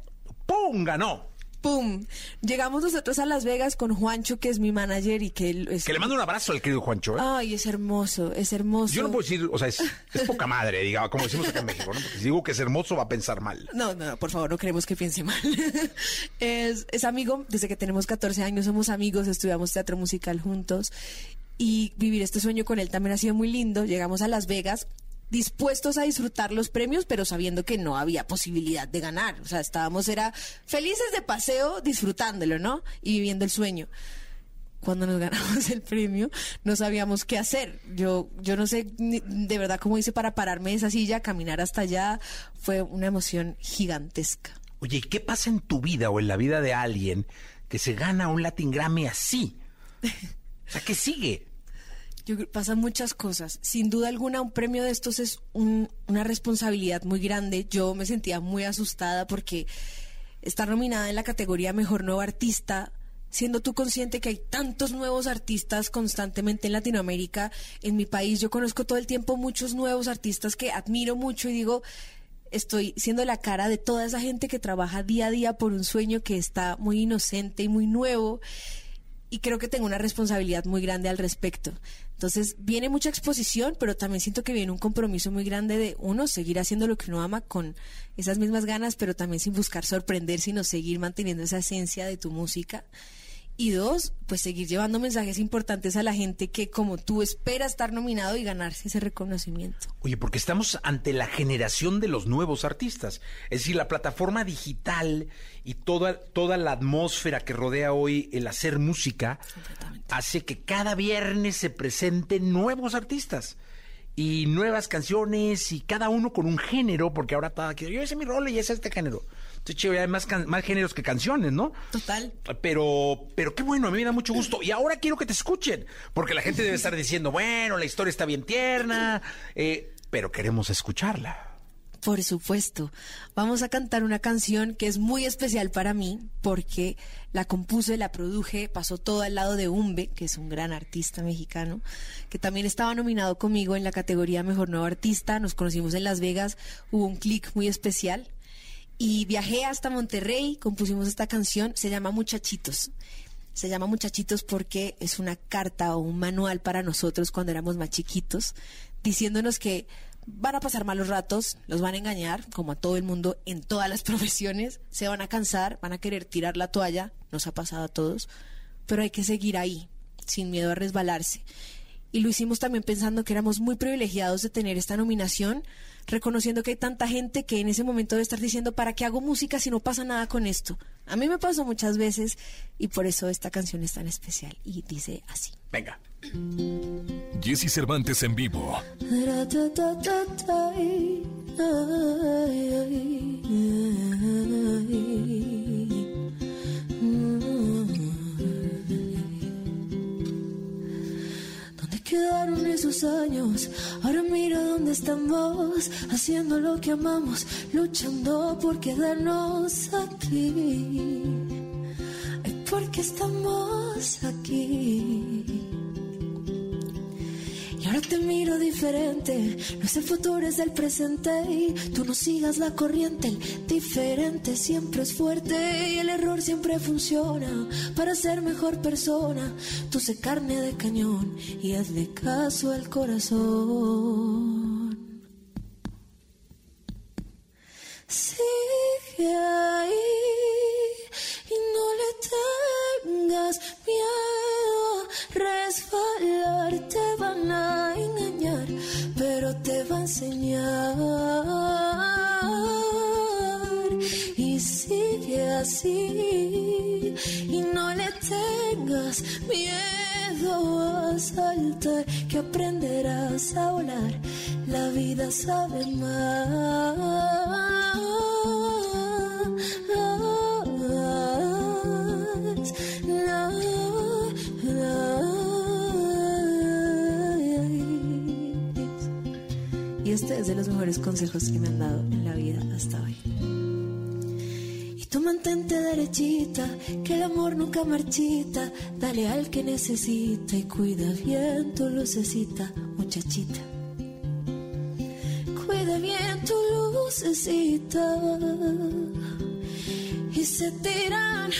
Speaker 1: ¡pum! ganó.
Speaker 6: ¡Pum! Llegamos nosotros a Las Vegas con Juancho, que es mi manager y que él es...
Speaker 1: Que le mando un abrazo al querido Juancho. ¿eh?
Speaker 6: Ay, es hermoso, es hermoso.
Speaker 1: Yo no puedo decir, o sea, es, es *laughs* poca madre, digamos, como decimos acá en México, ¿no? Porque si digo que es hermoso va a pensar mal.
Speaker 6: No, no, no, por favor, no queremos que piense mal. *laughs* es, es amigo, desde que tenemos 14 años somos amigos, estudiamos teatro musical juntos y vivir este sueño con él también ha sido muy lindo. Llegamos a Las Vegas dispuestos a disfrutar los premios, pero sabiendo que no había posibilidad de ganar. O sea, estábamos, era felices de paseo, disfrutándolo, ¿no? Y viviendo el sueño. Cuando nos *laughs* ganamos el premio, no sabíamos qué hacer. Yo, yo no sé ni- de verdad cómo hice para pararme de esa silla, caminar hasta allá. Fue una emoción gigantesca.
Speaker 1: Oye, ¿y qué pasa en tu vida o en la vida de alguien que se gana un Latin Grammy así? *laughs* O sea, ¿qué sigue?
Speaker 6: Yo creo- pasan muchas cosas. Sin duda alguna, un premio de estos es un- una responsabilidad muy grande. Yo me sentía muy asustada porque estar nominada en la categoría Mejor Nuevo Artista, siendo tú consciente que hay tantos nuevos artistas constantemente en Latinoamérica, en mi país yo conozco todo el tiempo muchos nuevos artistas que admiro mucho y digo, estoy siendo la cara de toda esa gente que trabaja día a día por un sueño que está muy inocente y muy nuevo y creo que tengo una responsabilidad muy grande al respecto. Entonces viene mucha exposición, pero también siento que viene un compromiso muy grande de uno, seguir haciendo lo que uno ama con esas mismas ganas, pero también sin buscar sorprender, sino seguir manteniendo esa esencia de tu música. Y dos, pues seguir llevando mensajes importantes a la gente que como tú espera estar nominado y ganarse ese reconocimiento.
Speaker 1: Oye, porque estamos ante la generación de los nuevos artistas. Es decir, la plataforma digital y toda, toda la atmósfera que rodea hoy el hacer música hace que cada viernes se presenten nuevos artistas y nuevas canciones y cada uno con un género, porque ahora cada yo ese es mi rol y ese es este género. Entonces, chido, hay más, can- más géneros que canciones, ¿no?
Speaker 6: Total.
Speaker 1: Pero, pero qué bueno, a mí me da mucho gusto. Y ahora quiero que te escuchen, porque la gente debe estar diciendo, bueno, la historia está bien tierna, eh, pero queremos escucharla.
Speaker 6: Por supuesto. Vamos a cantar una canción que es muy especial para mí porque la compuse, la produje, pasó todo al lado de Umbe, que es un gran artista mexicano, que también estaba nominado conmigo en la categoría Mejor Nuevo Artista. Nos conocimos en Las Vegas, hubo un clic muy especial. Y viajé hasta Monterrey, compusimos esta canción, se llama Muchachitos. Se llama Muchachitos porque es una carta o un manual para nosotros cuando éramos más chiquitos, diciéndonos que van a pasar malos ratos, los van a engañar, como a todo el mundo en todas las *laughs* profesiones, se van a cansar, van a querer tirar la toalla, nos ha pasado a todos, pero hay que seguir ahí, sin miedo a resbalarse.
Speaker 7: Y lo hicimos también pensando que éramos muy privilegiados de tener esta nominación, reconociendo que hay tanta gente que en ese momento debe estar diciendo, ¿para qué hago música si no pasa nada con esto? A mí me pasó muchas veces y por eso esta canción es tan especial y dice así.
Speaker 1: Venga.
Speaker 3: Jesse Cervantes en vivo.
Speaker 6: Quedaron esos años? Ahora mira dónde estamos, haciendo lo que amamos, luchando por quedarnos aquí. Porque estamos aquí. Ahora te miro diferente, no es el futuro, es el presente. Y tú no sigas la corriente, el diferente siempre es fuerte y el error siempre funciona para ser mejor persona. Tú sé carne de cañón y hazle caso al corazón. Sigue Y sigue así y no le tengas miedo a saltar, que aprenderás a volar. La vida sabe más. Los mejores consejos que me han dado en la vida hasta hoy. Y tú mantente derechita, que el amor nunca marchita. Dale al que necesita y cuida bien tu lucecita, muchachita. Cuida bien tu lucecita. Y se tiran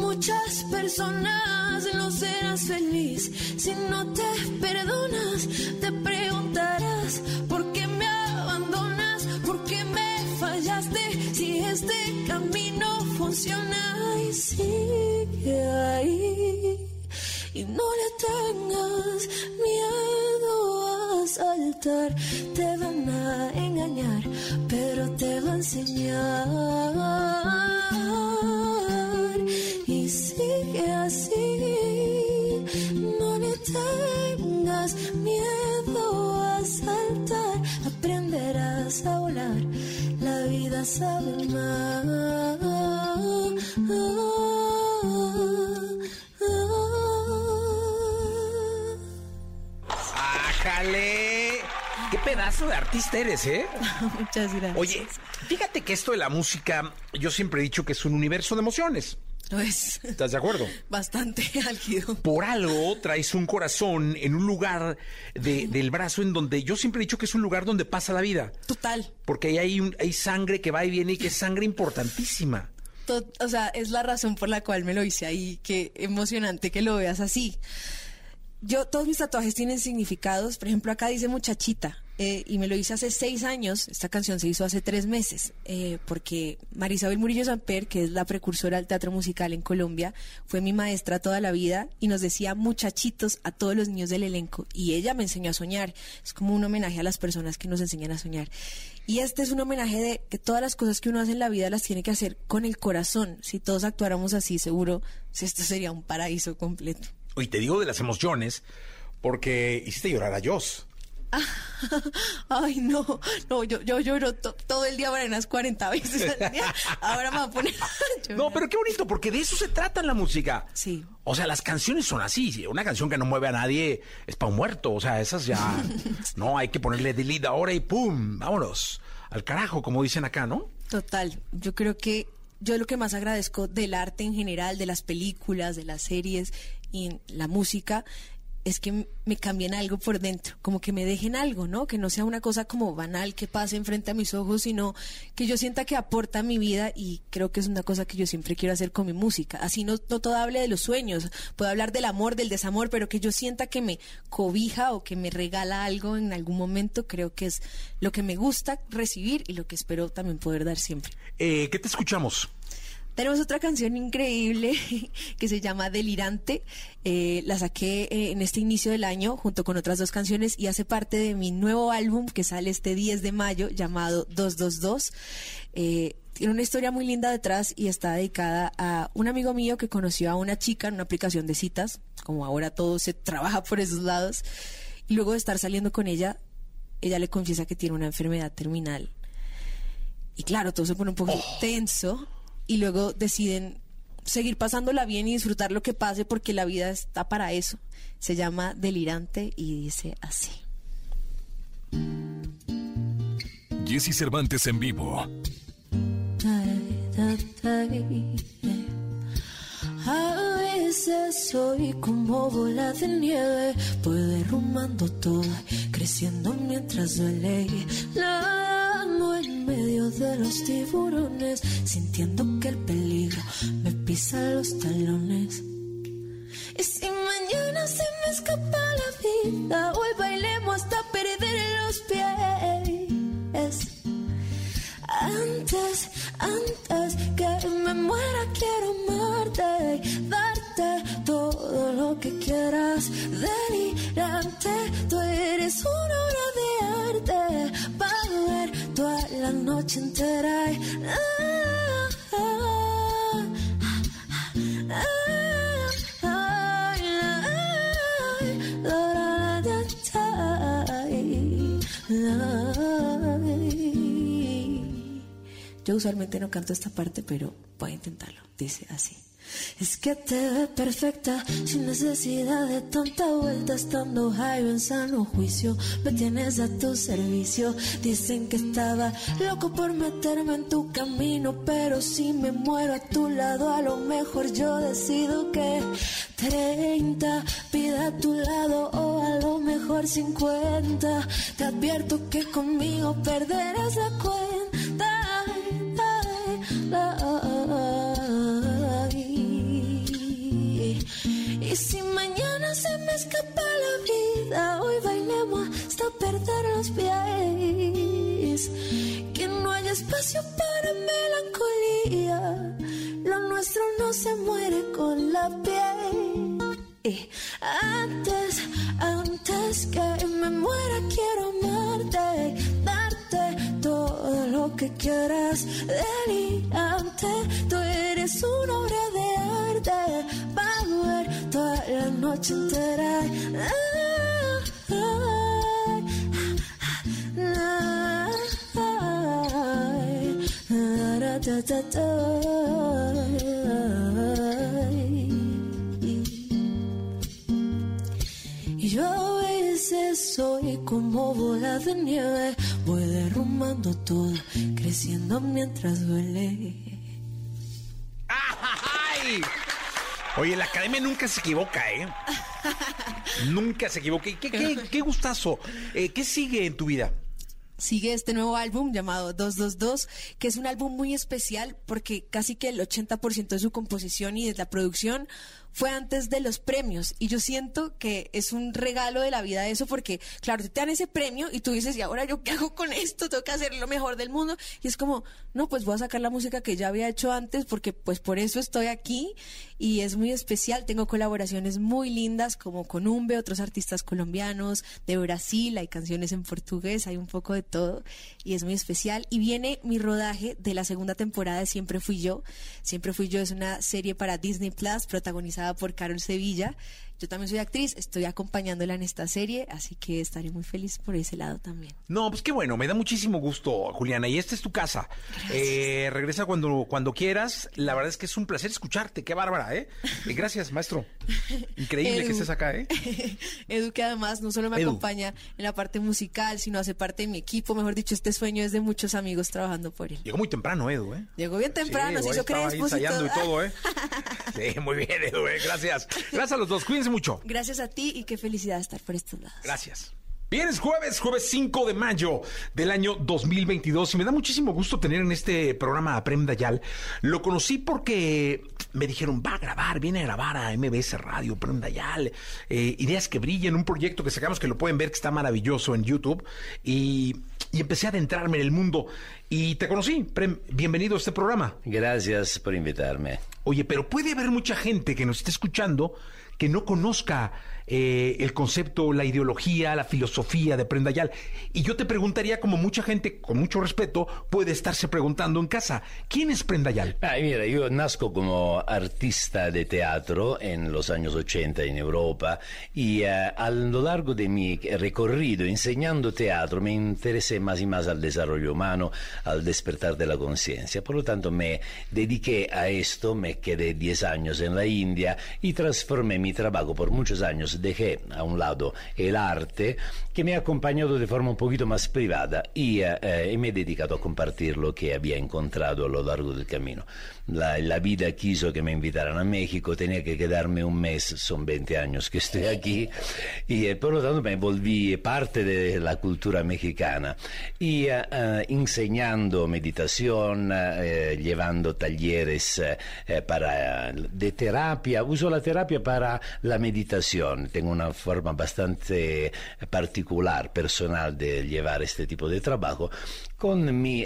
Speaker 6: muchas personas, no serás feliz si no te perdonas. Te preguntarás
Speaker 1: pedazo de artista eres, eh! *laughs*
Speaker 7: Muchas gracias.
Speaker 1: Oye, fíjate que esto de la música, yo siempre he dicho que es un universo de emociones.
Speaker 7: No es
Speaker 1: ¿Estás de acuerdo? *laughs*
Speaker 7: bastante álgido.
Speaker 1: Por algo traes un corazón en un lugar de- del brazo en donde yo siempre he dicho que es un lugar donde pasa la vida.
Speaker 7: Total.
Speaker 1: Porque ahí hay, un- hay sangre que va y viene y que es sangre importantísima.
Speaker 7: O sea, es la razón por la cual me lo hice ahí. Qué emocionante que lo veas así. Yo, todos mis tatuajes tienen significados. Por ejemplo, acá dice muchachita. Eh, y me lo hice hace seis años. Esta canción se hizo hace tres meses. eh, porque Marisabel Murillo Samper, que es la precursora del teatro musical en Colombia, fue mi maestra toda la vida y nos decía muchachitos a todos los niños del elenco. Y ella me enseñó a soñar. Es como un homenaje a las personas que nos enseñan a soñar. Y este es un homenaje de que todas las cosas que uno hace en la vida las tiene que hacer con el corazón. Si todos actuáramos así, seguro esto sería un paraíso completo.
Speaker 1: Y te digo de las emociones porque hiciste llorar a Joss. *laughs*
Speaker 7: Ay, no, no, yo, yo lloro to- todo el día unas 40 veces al día. Ahora me voy a poner *laughs* a.
Speaker 1: No, pero qué bonito, porque de eso se trata en la música.
Speaker 7: Sí.
Speaker 1: O sea, las canciones son así. Una canción que no mueve a nadie es para un muerto. O sea, esas ya. *laughs* no, hay que ponerle delete ahora y pum, vámonos. Al carajo, como dicen acá, ¿no?
Speaker 7: Total, yo creo que yo lo que más agradezco del arte en general, de las películas, de las series y la música, es que me cambien algo por dentro, como que me dejen algo, ¿no? Que no sea una cosa como banal que pase enfrente a mis ojos, sino que yo sienta que aporta a mi vida y creo que es una cosa que yo siempre quiero hacer con mi música. Así no, no todo hable de los sueños, puedo hablar del amor, del desamor, pero que yo sienta que me cobija o que me regala algo en algún momento, creo que es lo que me gusta recibir y lo que espero también poder dar siempre.
Speaker 1: Eh, ¿Qué te escuchamos?
Speaker 8: Tenemos otra canción increíble *laughs* que se llama Delirante. Eh, la saqué eh, en este inicio del año junto con otras dos canciones y hace parte de mi nuevo álbum que sale este 10 de mayo llamado 222. Eh, tiene una historia muy linda detrás y está dedicada a un amigo mío que conoció a una chica en una aplicación de citas, como ahora todo se trabaja por esos lados, y luego de estar saliendo con ella, ella le confiesa que tiene una enfermedad terminal. Y claro, todo se pone un poco tenso y luego deciden seguir pasándola bien y disfrutar lo que pase porque la vida está para eso. Se llama Delirante y dice así.
Speaker 3: Jesse Cervantes en vivo.
Speaker 6: Veces soy como bola de nieve, voy derrumbando todo, creciendo mientras duele. Nadando en medio de los tiburones, sintiendo que el peligro me pisa los talones. Y si mañana se me escapa la vida, hoy bailemos hasta perder los pies. Antes, antes que me muera quiero amarte y darte todo lo que quieras. Delirante, tú eres una obra de arte para ver toda la noche entera. Ah, ah,
Speaker 8: usualmente no canto esta parte, pero voy a intentarlo. Dice así.
Speaker 6: Es que te ves perfecta, sin necesidad de tanta vuelta, estando high en sano juicio, me tienes a tu servicio. Dicen que estaba loco por meterme en tu camino, pero si me muero a tu lado, a lo mejor yo decido que 30 pida a tu lado o a lo mejor 50. Te advierto que conmigo perderás la cuenta. Perder los pies. Que no haya espacio para melancolía. Lo nuestro no se muere con la piel. Y antes, antes que me muera, quiero amarte, darte todo lo que quieras. Delirante, tú eres una obra de arte, para ver toda la noche entera. Y yo a veces soy como bola de nieve, voy derrumbando todo, creciendo mientras duele.
Speaker 1: ¡Ay! Oye, la academia nunca se equivoca, ¿eh? *laughs* nunca se equivoca. Y qué, qué, qué gustazo. Eh, ¿Qué sigue en tu vida?
Speaker 8: Sigue este nuevo álbum llamado 222, que es un álbum muy especial porque casi que el 80% de su composición y de la producción fue antes de los premios. Y yo siento que es un regalo de la vida eso porque, claro, te dan ese premio y tú dices, ¿y ahora yo qué hago con esto? Tengo que hacer lo mejor del mundo. Y es como, no, pues voy a sacar la música que ya había hecho antes porque pues por eso estoy aquí y es muy especial. Tengo colaboraciones muy lindas como con Umbe, otros artistas colombianos, de Brasil, hay canciones en portugués, hay un poco de todo y es muy especial. Y viene mi rodaje de la segunda temporada de Siempre Fui Yo. Siempre Fui Yo es una serie para Disney Plus protagonizada por Carol Sevilla. Yo también soy actriz, estoy acompañándola en esta serie, así que estaré muy feliz por ese lado también.
Speaker 1: No, pues qué bueno, me da muchísimo gusto, Juliana. Y esta es tu casa. Eh, regresa cuando, cuando quieras. La verdad es que es un placer escucharte. Qué bárbara, ¿eh? Eh, Gracias, maestro. *laughs* Increíble que
Speaker 8: Edu.
Speaker 1: estés acá, ¿eh? *laughs*
Speaker 8: Edu que además no solo me
Speaker 1: Edu.
Speaker 8: acompaña en la parte musical, sino hace parte de mi equipo. Mejor dicho, este sueño es de muchos amigos trabajando por él.
Speaker 1: Llegó muy temprano, Edu, ¿eh?
Speaker 8: Llegó bien temprano,
Speaker 1: Sí,
Speaker 8: se hizo crespo y todo,
Speaker 1: ¿eh? *laughs* Sí, *laughs* muy bien, Edu, ¿eh? Gracias. Gracias a los dos. Cuídense mucho.
Speaker 8: Gracias a ti y qué felicidad estar por estos lados.
Speaker 1: Gracias. Bien, es jueves, jueves 5 de mayo del año 2022 y me da muchísimo gusto tener en este programa a Prem Dayal. Lo conocí porque me dijeron, va a grabar, viene a grabar a MBS Radio, Prem Dayal, eh, Ideas que brillen, un proyecto que sacamos que lo pueden ver que está maravilloso en YouTube y y empecé a adentrarme en el mundo y te conocí. Prem, bienvenido a este programa.
Speaker 9: Gracias por invitarme.
Speaker 1: Oye, pero puede haber mucha gente que nos esté escuchando que no conozca eh, el concepto, la ideología, la filosofía de Prendayal. Y yo te preguntaría, como mucha gente, con mucho respeto, puede estarse preguntando en casa, ¿quién es Prendayal?
Speaker 9: Ay, mira, yo nazco como artista de teatro en los años 80 en Europa y eh, a lo largo de mi recorrido enseñando teatro me interesé más y más al desarrollo humano, al despertar de la conciencia. Por lo tanto, me dediqué a esto, me quedé 10 años en la India y transformé mi trabajo por muchos años dejé a un lado el arte que me ha acompañado de forma un poquito más privada. Y, eh, eh, me he dedicado a compartir lo que había encontrado a lo largo del camino. La, la, vida quiso que me invitaran a México, tenía que quedarme un mes, son 20 años que estoy aquí, y eh, por lo tanto me volví parte de la cultura mexicana. Y uh, enseñando meditación, uh, llevando talleres para, de terapia, uso la terapia para la meditación, tengo una forma bastante particular, personal de llevar este tipo de trabajo, con mi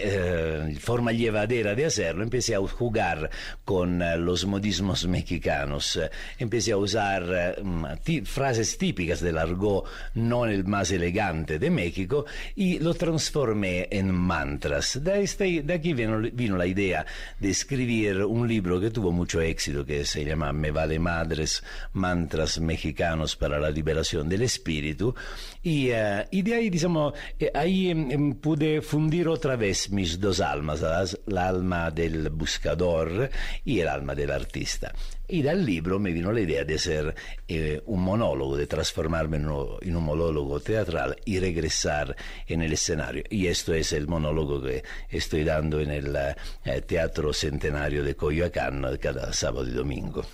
Speaker 9: forma llevadera de hacerlo, empecé a jugar con uh, los modismos mexicanos. Empecé a usar uh, frases típicas del argot no el más elegante de México y lo transformé en mantras. De, este, aquí vino, la idea de escribir un libro que tuvo mucho éxito que se llama Me vale madres, mantras mexicanos para la liberación del espíritu y, y de ahí, digamos, eh, ahí um, pude fundir otra vez mis dos almas, la alma del buscador y el alma del artista. Y del libro me vino la idea de hacer eh, un monólogo, de transformarme en, un monólogo teatral y regresar en el escenario. Y esto es el monólogo que estoy dando en el eh, Teatro Centenario de Coyoacán cada sábado y domingo.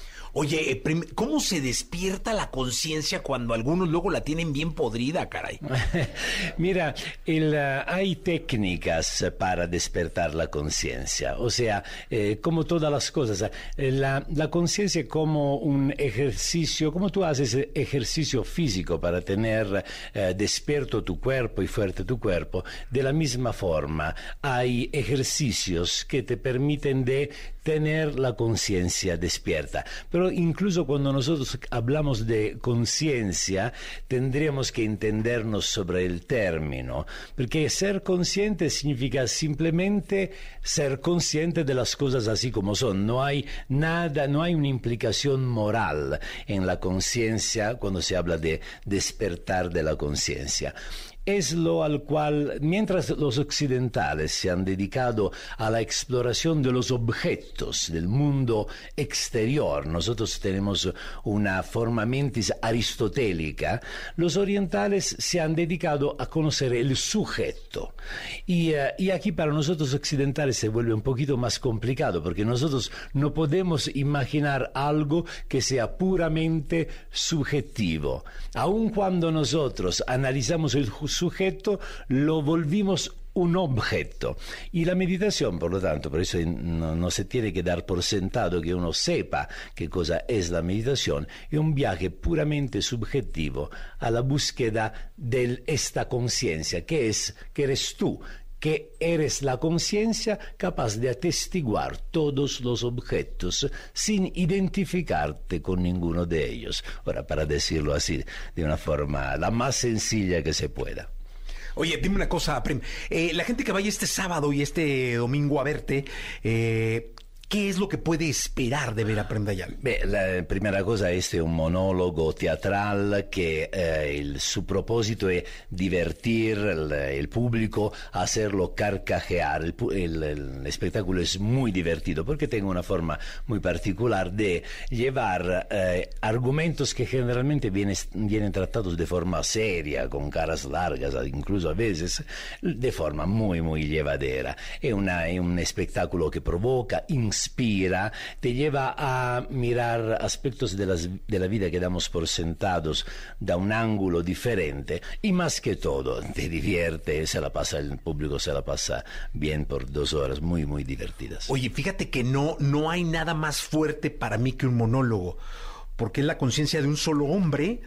Speaker 1: Oye, eh, ¿cómo se despierta la conciencia cuando algunos luego la tienen bien podrida, caray? *laughs*
Speaker 9: Mira, el, uh, hay técnicas para despertar la conciencia. O sea, eh, como todas las cosas, eh, la, la conciencia como un ejercicio, como tú haces ejercicio físico para tener eh, despierto tu cuerpo y fuerte tu cuerpo, de la misma forma hay ejercicios que te permiten de tener la conciencia despierta. Pero incluso cuando nosotros hablamos de conciencia, tendríamos que entendernos sobre el término, porque ser consciente significa simplemente ser consciente de las cosas así como son. No hay nada, no hay una implicación moral en la conciencia cuando se habla de despertar de la conciencia es lo al cual, mientras los occidentales se han dedicado a la exploración de los objetos del mundo exterior, nosotros tenemos una forma mentis aristotélica, los orientales se han dedicado a conocer el sujeto. Y, uh, y aquí para nosotros occidentales se vuelve un poquito más complicado, porque nosotros no podemos imaginar algo que sea puramente subjetivo. Aun cuando nosotros analizamos el sujeto, lo volvimos un objeto. Y la meditación, por lo tanto, por eso no, no, se tiene que dar por sentado que uno sepa qué cosa es la meditación, es un viaje puramente subjetivo a la búsqueda de esta conciencia, que es, que eres tú, que eres la conciencia capaz de atestiguar todos los objetos sin identificarte con ninguno de ellos. Ahora, para decirlo así, de una forma la más sencilla que se pueda.
Speaker 1: Oye, dime una cosa, Prim. Eh, la gente que vaya este sábado y este domingo a verte, eh, ¿Qué es lo que puede esperar de ver a Prendayal?
Speaker 9: La primera cosa, este es un monólogo teatral que eh, el, su propósito es divertir el, el, público, hacerlo carcajear. El, espectáculo es muy divertido porque tiene una forma muy particular de llevar eh, argumentos que generalmente viene, vienen tratados de forma seria, con caras largas, incluso a veces, de forma muy, muy llevadera. Es, una, es un espectáculo que provoca, te lleva a mirar aspectos de, las, de, la vida que damos por sentados da un ángulo diferente y más que todo te divierte, se la pasa el público, se la pasa bien por dos horas muy, muy divertidas.
Speaker 1: Oye, fíjate que no, no hay nada más fuerte para mí que un monólogo, porque es la conciencia de un solo hombre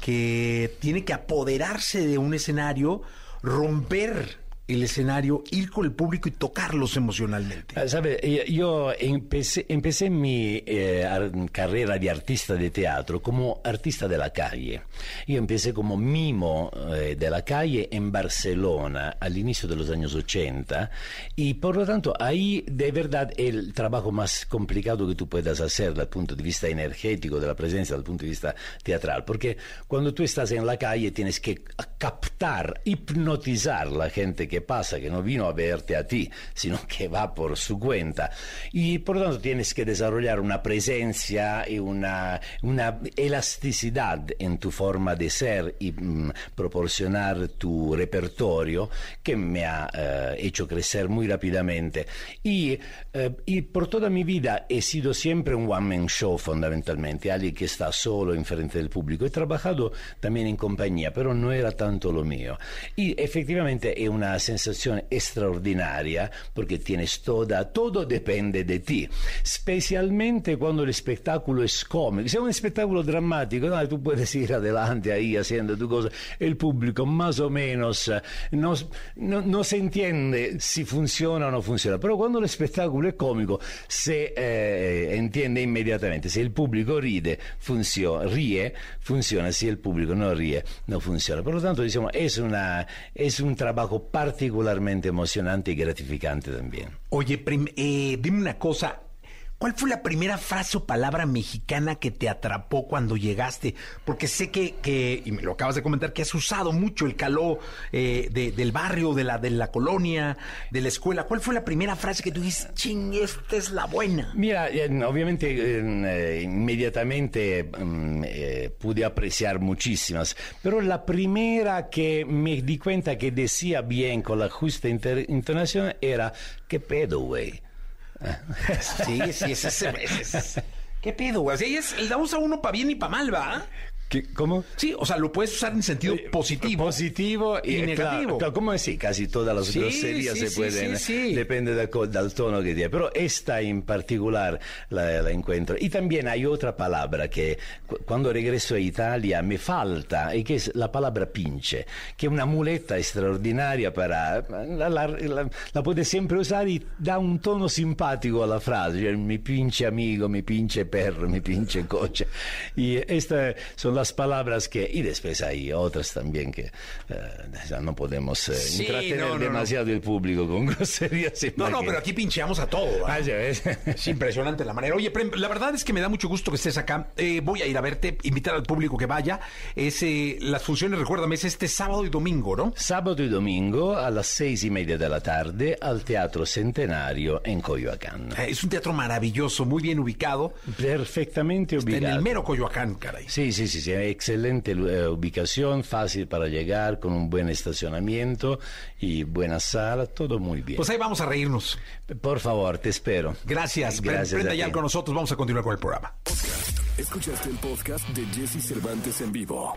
Speaker 1: que tiene que apoderarse de un escenario, romper el escenario, ir con el público y tocarlos emocionalmente?
Speaker 9: Ah, Sabe, yo empecé, empecé mi eh, ar- carrera de artista de teatro como artista de la calle. Yo empecé como mimo eh, de la calle en Barcelona al inicio de los años 80 y por lo tanto ahí de verdad el trabajo más complicado que tú puedas hacer desde el punto de vista energético de la presencia, desde el punto de vista teatral, porque cuando tú estás en la calle tienes que captar, hipnotizar la gente que pasa, que no vino a verte a ti, sino que va por su cuenta. Y por lo tanto tienes que desarrollar una presencia y una, una elasticidad en tu forma de ser y mm, proporcionar tu repertorio que me ha eh, hecho crecer muy rápidamente. Y, eh, por toda mi vida he sido siempre un one-man show fundamentalmente, alguien que está solo en frente del público. He trabajado también en compañía, pero no era tanto lo mío. Y efectivamente es una sensación extraordinaria porque tienes toda, todo depende de ti, especialmente cuando el espectáculo es cómico. Si es un espectáculo dramático, no, tú puedes ir adelante ahí haciendo tu cosa, el público más o menos eh, no, no, no se entiende si funciona o no funciona, pero cuando el espectáculo es cómico se eh, entiende inmediatamente. Si el público ride, funciona, ríe, funciona, si el público no ríe, no funciona. Por lo tanto, diciamo, es, una, es un trabajo particularmente emocionante y gratificante también.
Speaker 1: Oye, prim- eh, dime una cosa. ¿Cuál fue la primera frase o palabra mexicana que te atrapó cuando llegaste? Porque sé que, que y me lo acabas de comentar, que has usado mucho el caló eh, de- del barrio, de la, de la colonia, de la escuela. ¿Cuál fue la primera frase que tú dices, ching, esta es la buena?
Speaker 9: Mira, eh, obviamente inmediatamente mm, eh, pude apreciar muchísimas, pero la primera que me di cuenta que decía bien con la justa inter- entonación era, ¿qué pedo, güey?
Speaker 1: Sí, sí, ese es... ¿Qué pedo, güey? Sí, es, la usa uno para bien y para mal, ¿va?
Speaker 9: ¿Qué- ¿Cómo?
Speaker 1: Sí, o sea, lo puedes usar en sentido positivo.
Speaker 9: Positivo y,
Speaker 1: y
Speaker 9: eh,
Speaker 1: negativo.
Speaker 9: Claro, como decir, casi todas las
Speaker 1: Sí,
Speaker 9: groserías
Speaker 1: sí,
Speaker 9: se pueden,
Speaker 1: sí, sí.
Speaker 9: depende del tono que tiene, pero esta en particular la, la encuentro. Y también hay otra palabra que cu- cuando regreso a Italia me falta, y que es la palabra pinche, que es una muleta extraordinaria para... La, la- la- puedes siempre usar y da un tono simpático a la frase, mi pinche amigo, mi pinche perro, mi pinche coche. Y estas son las palabras que... Y después hay otras también que eh, ya no podemos eh,
Speaker 1: Sí,
Speaker 9: entretener
Speaker 1: no, no, no.
Speaker 9: demasiado el público con *laughs* groserías.
Speaker 1: No, no, pero aquí pincheamos a todo. ¿va?
Speaker 9: Ah, ya ves. *laughs*
Speaker 1: Es impresionante la manera. Oye, Prem, la verdad es que me da mucho gusto que estés acá. Eh, voy a ir a verte, invitar al público que vaya. Es, eh, las funciones, recuérdame, es este sábado y domingo, ¿no?
Speaker 9: Sabato y domingo a las seis y media de la tarde al Teatro Centenario en Coyoacán.
Speaker 1: Eh, es un teatro maravilloso, muy bien ubicado.
Speaker 9: Perfectamente
Speaker 1: Está en
Speaker 9: ubicado.
Speaker 1: el mero Coyoacán, caray.
Speaker 9: Sí, sí, sí, sí, excelente eh, ubicación, fácil para llegar, con un buen estacionamiento y buena sala, todo muy bien.
Speaker 1: Pues ahí vamos a reírnos.
Speaker 9: Por favor, te espero.
Speaker 1: Gracias.
Speaker 9: Gracias
Speaker 1: Prenda
Speaker 9: a
Speaker 1: ya con nosotros. Vamos a continuar con el programa.
Speaker 3: Escuchaste el podcast de Jesse Cervantes en vivo.